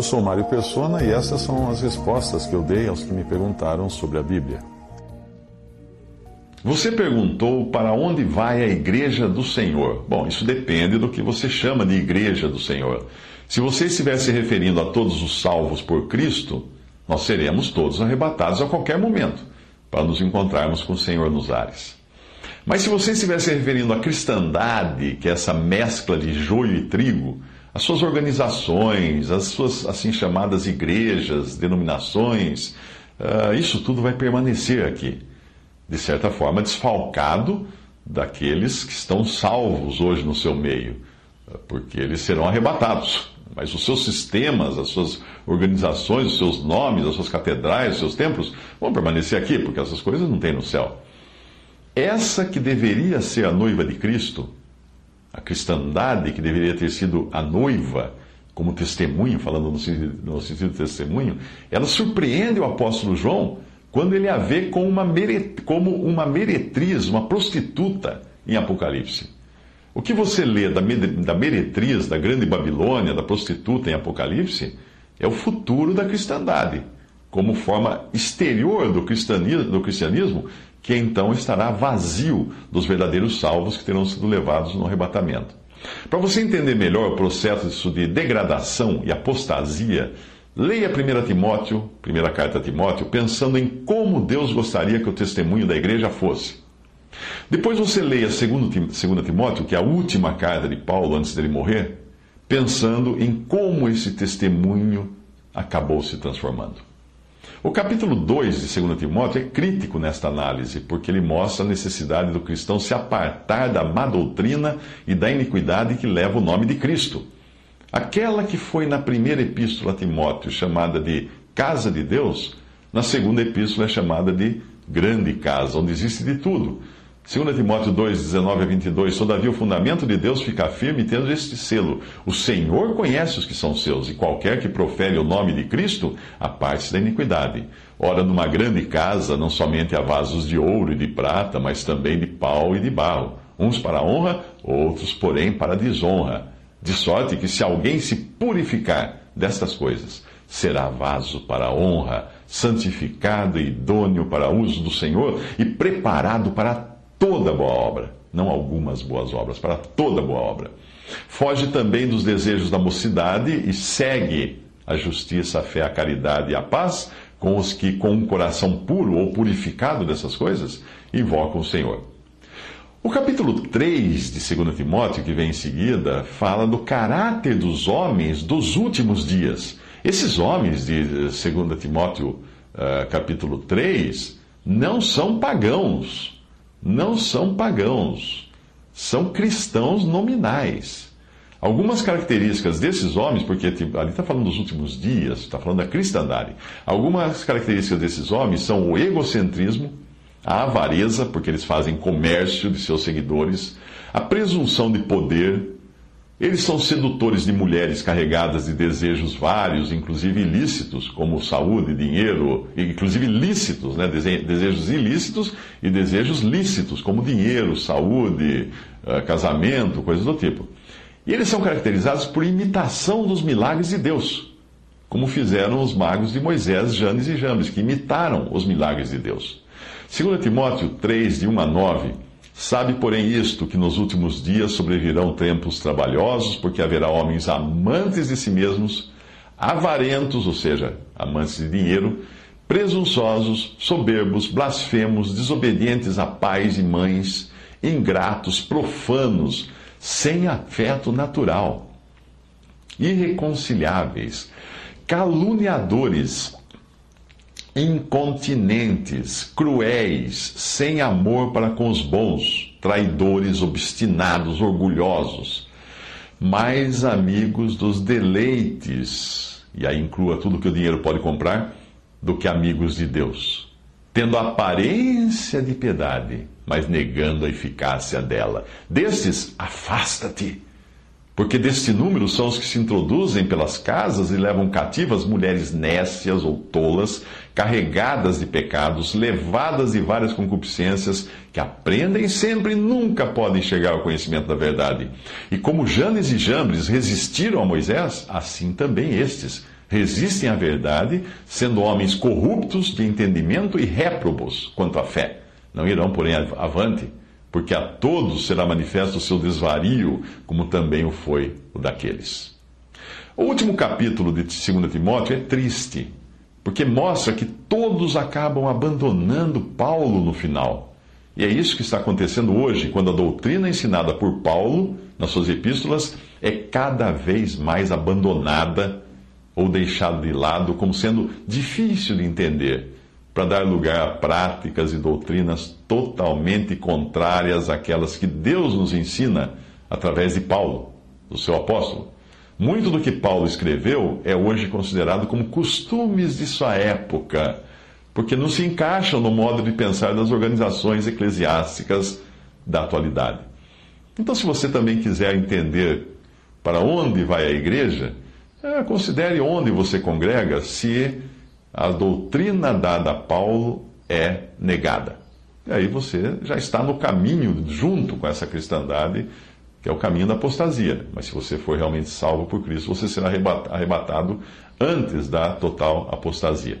Eu sou Mário Persona e essas são as respostas que eu dei aos que me perguntaram sobre a Bíblia. Você perguntou para onde vai a igreja do Senhor. Bom, isso depende do que você chama de igreja do Senhor. Se você estiver se referindo a todos os salvos por Cristo, nós seremos todos arrebatados a qualquer momento para nos encontrarmos com o Senhor nos ares. Mas se você estiver se referindo à cristandade, que é essa mescla de joio e trigo, as suas organizações, as suas assim chamadas igrejas, denominações, uh, isso tudo vai permanecer aqui, de certa forma desfalcado daqueles que estão salvos hoje no seu meio, porque eles serão arrebatados. Mas os seus sistemas, as suas organizações, os seus nomes, as suas catedrais, os seus templos vão permanecer aqui, porque essas coisas não tem no céu. Essa que deveria ser a noiva de Cristo, a cristandade que deveria ter sido a noiva, como testemunho, falando no sentido, no sentido de testemunho, ela surpreende o apóstolo João quando ele a vê como uma, como uma meretriz, uma prostituta em Apocalipse. O que você lê da, da meretriz, da grande Babilônia, da prostituta em Apocalipse, é o futuro da cristandade, como forma exterior do cristianismo, do cristianismo que então estará vazio dos verdadeiros salvos que terão sido levados no arrebatamento. Para você entender melhor o processo de degradação e apostasia, leia 1 Timóteo, primeira carta a Timóteo, pensando em como Deus gostaria que o testemunho da igreja fosse. Depois você leia 2 Timóteo, que é a última carta de Paulo antes dele morrer, pensando em como esse testemunho acabou se transformando. O capítulo 2 de 2 Timóteo é crítico nesta análise, porque ele mostra a necessidade do cristão se apartar da má doutrina e da iniquidade que leva o nome de Cristo. Aquela que foi na primeira epístola a Timóteo chamada de casa de Deus, na segunda epístola é chamada de grande casa, onde existe de tudo 2 Timóteo 2, 19 a 22, Todavia o fundamento de Deus fica firme tendo este selo. O Senhor conhece os que são seus, e qualquer que profere o nome de Cristo, aparte-se da iniquidade. Ora, numa grande casa, não somente há vasos de ouro e de prata, mas também de pau e de barro, uns para honra, outros, porém, para desonra. De sorte que se alguém se purificar destas coisas, será vaso para honra, santificado e idôneo para uso do Senhor e preparado para toda boa obra, não algumas boas obras, para toda boa obra. Foge também dos desejos da mocidade e segue a justiça, a fé, a caridade e a paz com os que, com um coração puro ou purificado dessas coisas, invocam o Senhor. O capítulo 3 de 2 Timóteo, que vem em seguida, fala do caráter dos homens dos últimos dias. Esses homens de 2 Timóteo, uh, capítulo 3, não são pagãos não são pagãos, são cristãos nominais. Algumas características desses homens, porque ali está falando dos últimos dias, está falando da cristandade. Algumas características desses homens são o egocentrismo, a avareza, porque eles fazem comércio de seus seguidores, a presunção de poder, eles são sedutores de mulheres carregadas de desejos vários, inclusive ilícitos, como saúde, dinheiro, inclusive lícitos, né? desejos ilícitos e desejos lícitos, como dinheiro, saúde, eh, casamento, coisas do tipo. E eles são caracterizados por imitação dos milagres de Deus, como fizeram os magos de Moisés, Janes e Jambes, que imitaram os milagres de Deus. 2 Timóteo 3, de 1 a 9 Sabe, porém, isto, que nos últimos dias sobrevirão tempos trabalhosos, porque haverá homens amantes de si mesmos, avarentos, ou seja, amantes de dinheiro, presunçosos, soberbos, blasfemos, desobedientes a pais e mães, ingratos, profanos, sem afeto natural, irreconciliáveis, caluniadores, incontinentes, cruéis, sem amor para com os bons, traidores, obstinados, orgulhosos, mais amigos dos deleites, e aí inclua tudo que o dinheiro pode comprar, do que amigos de Deus, tendo aparência de piedade, mas negando a eficácia dela. Destes, afasta-te porque deste número são os que se introduzem pelas casas e levam cativas mulheres nécias ou tolas, carregadas de pecados, levadas de várias concupiscências, que aprendem sempre e nunca podem chegar ao conhecimento da verdade. E como Janes e Jambres resistiram a Moisés, assim também estes resistem à verdade, sendo homens corruptos de entendimento e réprobos quanto à fé. Não irão, porém, avante porque a todos será manifesto o seu desvario, como também o foi o daqueles. O último capítulo de 2 Timóteo é triste, porque mostra que todos acabam abandonando Paulo no final. E é isso que está acontecendo hoje, quando a doutrina ensinada por Paulo nas suas epístolas é cada vez mais abandonada ou deixada de lado como sendo difícil de entender para dar lugar a práticas e doutrinas totalmente contrárias àquelas que Deus nos ensina através de Paulo, o seu apóstolo. Muito do que Paulo escreveu é hoje considerado como costumes de sua época, porque não se encaixam no modo de pensar das organizações eclesiásticas da atualidade. Então, se você também quiser entender para onde vai a igreja, é, considere onde você congrega, se a doutrina dada a Paulo é negada. E aí você já está no caminho, junto com essa cristandade, que é o caminho da apostasia. Mas se você for realmente salvo por Cristo, você será arrebatado antes da total apostasia.